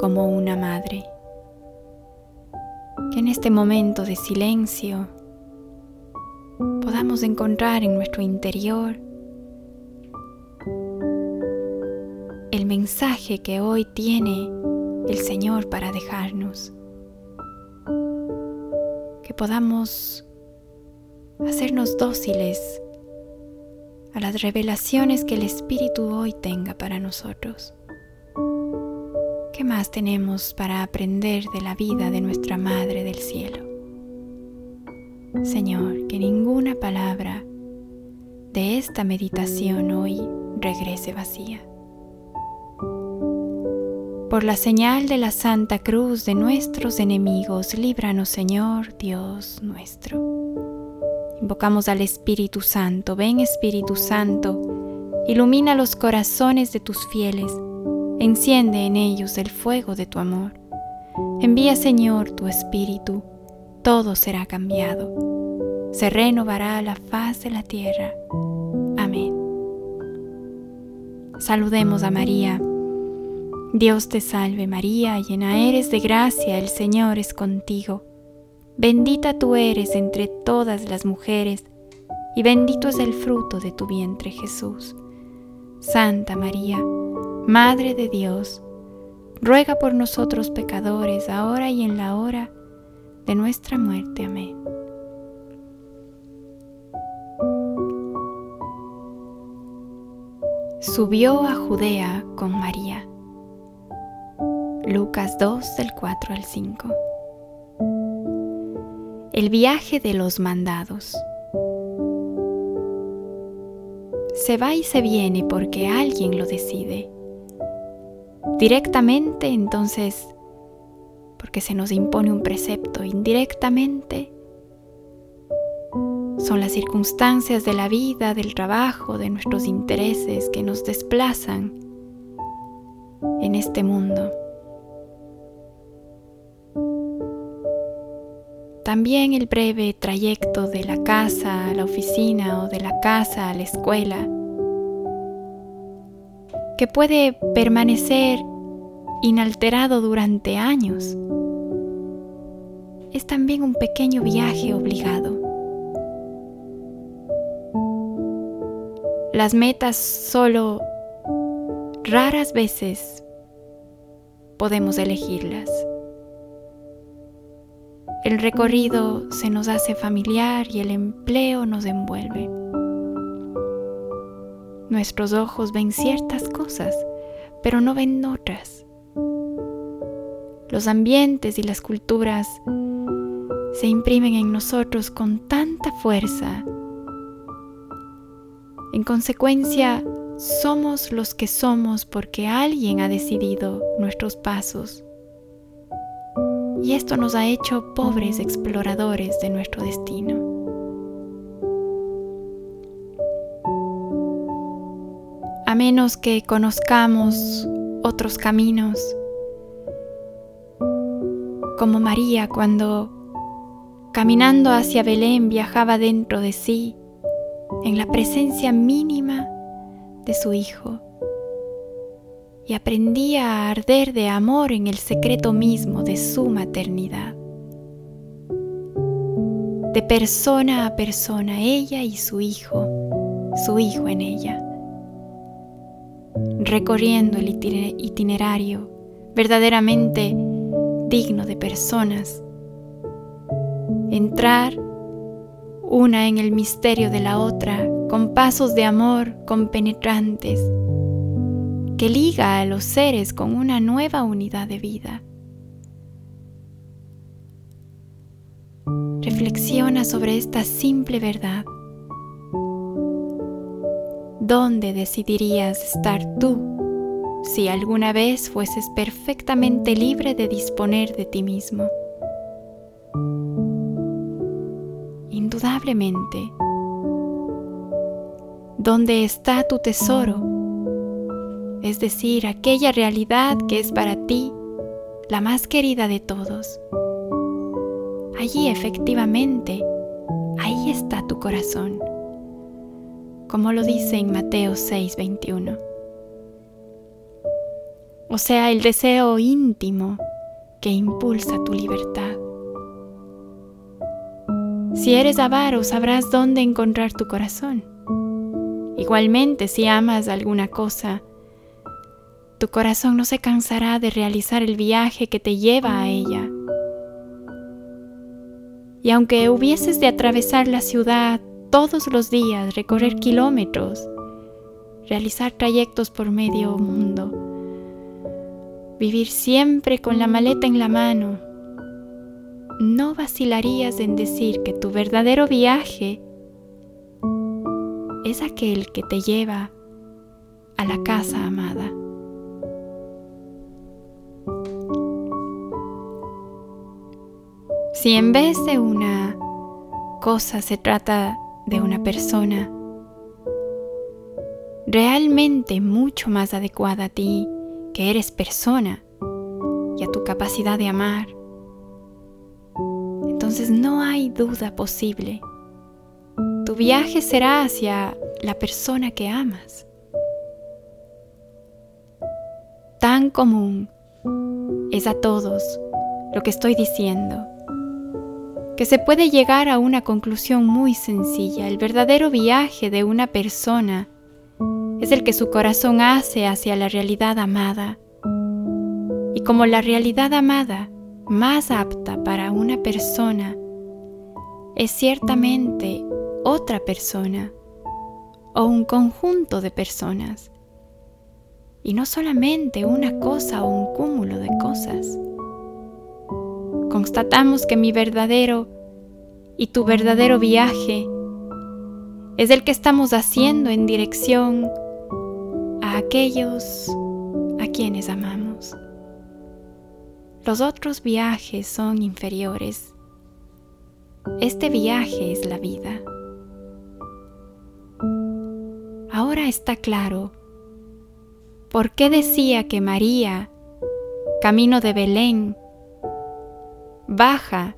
como una madre. Que en este momento de silencio podamos encontrar en nuestro interior el mensaje que hoy tiene el Señor para dejarnos. Que podamos hacernos dóciles a las revelaciones que el Espíritu hoy tenga para nosotros. ¿Qué más tenemos para aprender de la vida de nuestra Madre del Cielo? Señor, que ninguna palabra de esta meditación hoy regrese vacía. Por la señal de la Santa Cruz de nuestros enemigos, líbranos Señor Dios nuestro. Invocamos al Espíritu Santo. Ven Espíritu Santo, ilumina los corazones de tus fieles, enciende en ellos el fuego de tu amor. Envía Señor tu Espíritu, todo será cambiado. Se renovará la faz de la tierra. Amén. Saludemos a María. Dios te salve María, llena eres de gracia, el Señor es contigo. Bendita tú eres entre todas las mujeres, y bendito es el fruto de tu vientre Jesús. Santa María, Madre de Dios, ruega por nosotros pecadores, ahora y en la hora de nuestra muerte. Amén. Subió a Judea con María. Lucas 2 del 4 al 5. El viaje de los mandados. Se va y se viene porque alguien lo decide. Directamente entonces porque se nos impone un precepto. Indirectamente son las circunstancias de la vida, del trabajo, de nuestros intereses que nos desplazan en este mundo. También el breve trayecto de la casa a la oficina o de la casa a la escuela, que puede permanecer inalterado durante años, es también un pequeño viaje obligado. Las metas solo raras veces podemos elegirlas. El recorrido se nos hace familiar y el empleo nos envuelve. Nuestros ojos ven ciertas cosas, pero no ven otras. Los ambientes y las culturas se imprimen en nosotros con tanta fuerza. En consecuencia, somos los que somos porque alguien ha decidido nuestros pasos y esto nos ha hecho pobres exploradores de nuestro destino. A menos que conozcamos otros caminos, como María cuando caminando hacia Belén viajaba dentro de sí, en la presencia mínima de su Hijo y aprendía a arder de amor en el secreto mismo de su maternidad. De persona a persona, ella y su hijo, su hijo en ella, recorriendo el itinerario verdaderamente digno de personas. Entrar una en el misterio de la otra con pasos de amor compenetrantes que liga a los seres con una nueva unidad de vida. Reflexiona sobre esta simple verdad. ¿Dónde decidirías estar tú si alguna vez fueses perfectamente libre de disponer de ti mismo? Indudablemente, ¿dónde está tu tesoro? es decir, aquella realidad que es para ti la más querida de todos. Allí efectivamente, ahí está tu corazón, como lo dice en Mateo 6:21. O sea, el deseo íntimo que impulsa tu libertad. Si eres avaro, sabrás dónde encontrar tu corazón. Igualmente, si amas alguna cosa, tu corazón no se cansará de realizar el viaje que te lleva a ella. Y aunque hubieses de atravesar la ciudad todos los días, recorrer kilómetros, realizar trayectos por medio mundo, vivir siempre con la maleta en la mano, no vacilarías en decir que tu verdadero viaje es aquel que te lleva a la casa amada. Si en vez de una cosa se trata de una persona realmente mucho más adecuada a ti, que eres persona y a tu capacidad de amar, entonces no hay duda posible. Tu viaje será hacia la persona que amas. Tan común es a todos lo que estoy diciendo que se puede llegar a una conclusión muy sencilla. El verdadero viaje de una persona es el que su corazón hace hacia la realidad amada. Y como la realidad amada más apta para una persona es ciertamente otra persona o un conjunto de personas, y no solamente una cosa o un cúmulo de cosas constatamos que mi verdadero y tu verdadero viaje es el que estamos haciendo en dirección aquellos a quienes amamos. Los otros viajes son inferiores. Este viaje es la vida. Ahora está claro por qué decía que María, camino de Belén, baja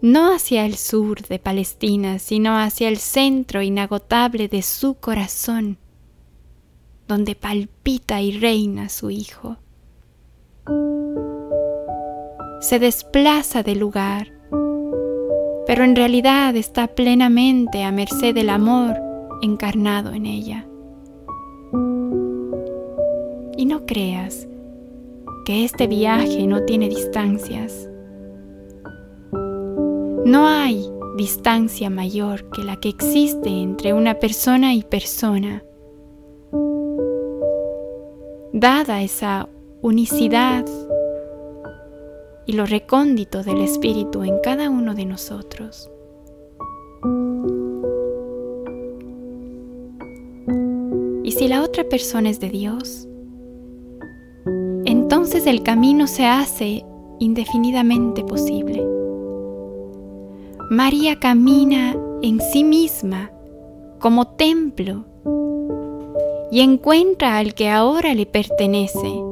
no hacia el sur de Palestina, sino hacia el centro inagotable de su corazón, donde palpita y reina su Hijo. Se desplaza del lugar, pero en realidad está plenamente a merced del amor encarnado en ella. Y no creas que este viaje no tiene distancias no hay distancia mayor que la que existe entre una persona y persona. Dada esa unicidad y lo recóndito del Espíritu en cada uno de nosotros. Y si la otra persona es de Dios, entonces el camino se hace indefinidamente posible. María camina en sí misma como templo y encuentra al que ahora le pertenece.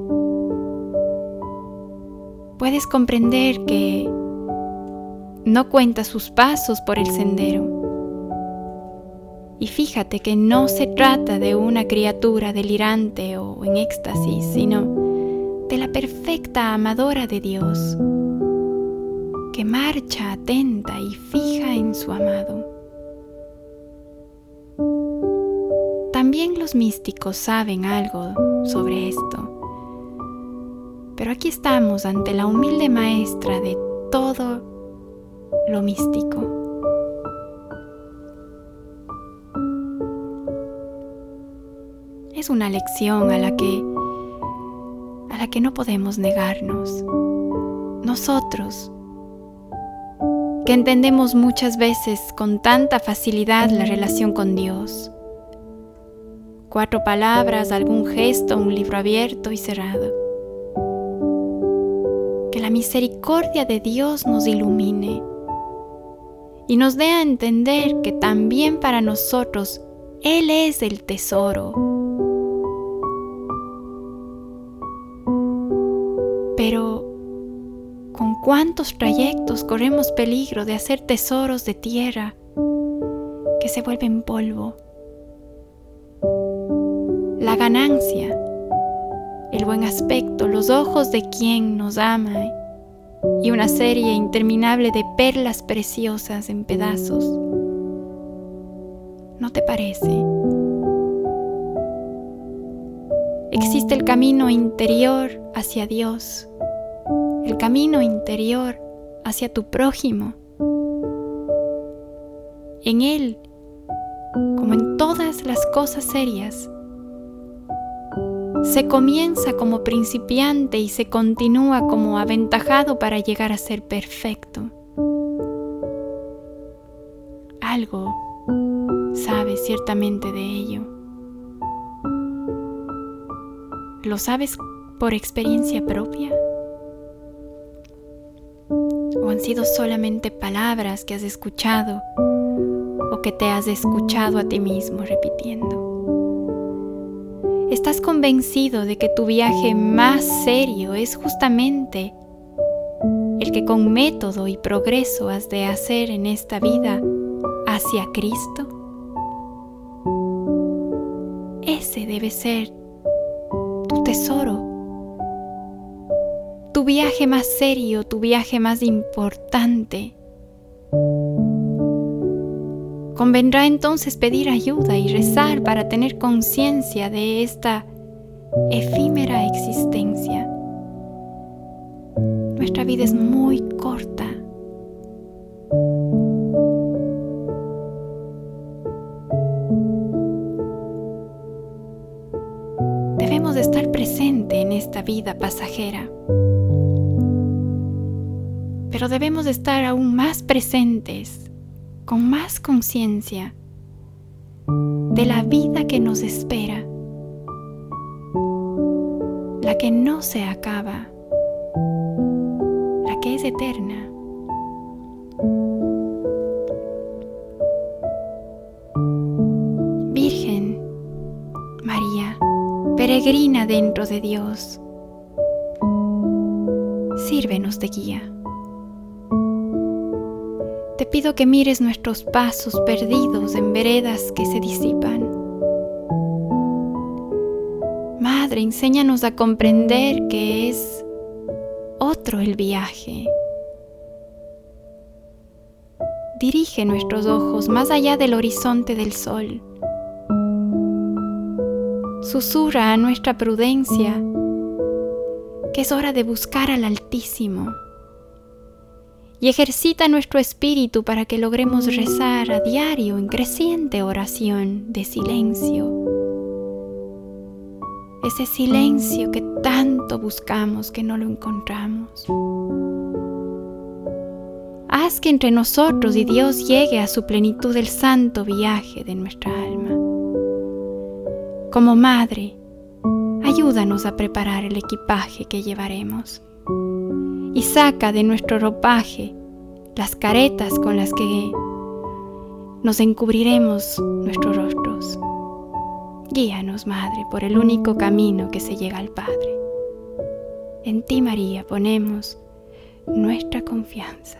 Puedes comprender que no cuenta sus pasos por el sendero. Y fíjate que no se trata de una criatura delirante o en éxtasis, sino de la perfecta amadora de Dios que marcha atenta y fija en su amado. También los místicos saben algo sobre esto, pero aquí estamos ante la humilde maestra de todo lo místico. Es una lección a la que a la que no podemos negarnos. Nosotros que entendemos muchas veces con tanta facilidad la relación con Dios. Cuatro palabras, algún gesto, un libro abierto y cerrado. Que la misericordia de Dios nos ilumine y nos dé a entender que también para nosotros Él es el tesoro. Pero cuántos trayectos corremos peligro de hacer tesoros de tierra que se vuelven polvo. La ganancia, el buen aspecto, los ojos de quien nos ama y una serie interminable de perlas preciosas en pedazos. ¿No te parece? Existe el camino interior hacia Dios, el camino interior hacia tu prójimo. En Él, como en todas las cosas serias, se comienza como principiante y se continúa como aventajado para llegar a ser perfecto. Algo sabes ciertamente de ello. ¿Lo sabes por experiencia propia? ¿O han sido solamente palabras que has escuchado o que te has escuchado a ti mismo repitiendo? ¿Estás convencido de que tu viaje más serio es justamente el que con método y progreso has de hacer en esta vida hacia Cristo? Ese debe ser tu tesoro, tu viaje más serio, tu viaje más importante. Convendrá entonces pedir ayuda y rezar para tener conciencia de esta efímera existencia. Nuestra vida es muy corta. Debemos estar presente en esta vida pasajera. Pero debemos estar aún más presentes con más conciencia de la vida que nos espera, la que no se acaba, la que es eterna. Virgen María, peregrina dentro de Dios, sírvenos de guía. Pido que mires nuestros pasos perdidos en veredas que se disipan. Madre, enséñanos a comprender que es otro el viaje. Dirige nuestros ojos más allá del horizonte del sol. Susurra a nuestra prudencia que es hora de buscar al Altísimo y ejercita nuestro espíritu para que logremos rezar a diario en creciente oración de silencio. Ese silencio que tanto buscamos que no lo encontramos. Haz que entre nosotros y Dios llegue a su plenitud el santo viaje de nuestra alma. Como madre, ayúdanos a preparar el equipaje que llevaremos y saca de nuestro ropaje las caretas con las que nos encubriremos nuestros rostros. Guíanos, Madre, por el único camino que se llega al Padre. En ti, María, ponemos nuestra confianza.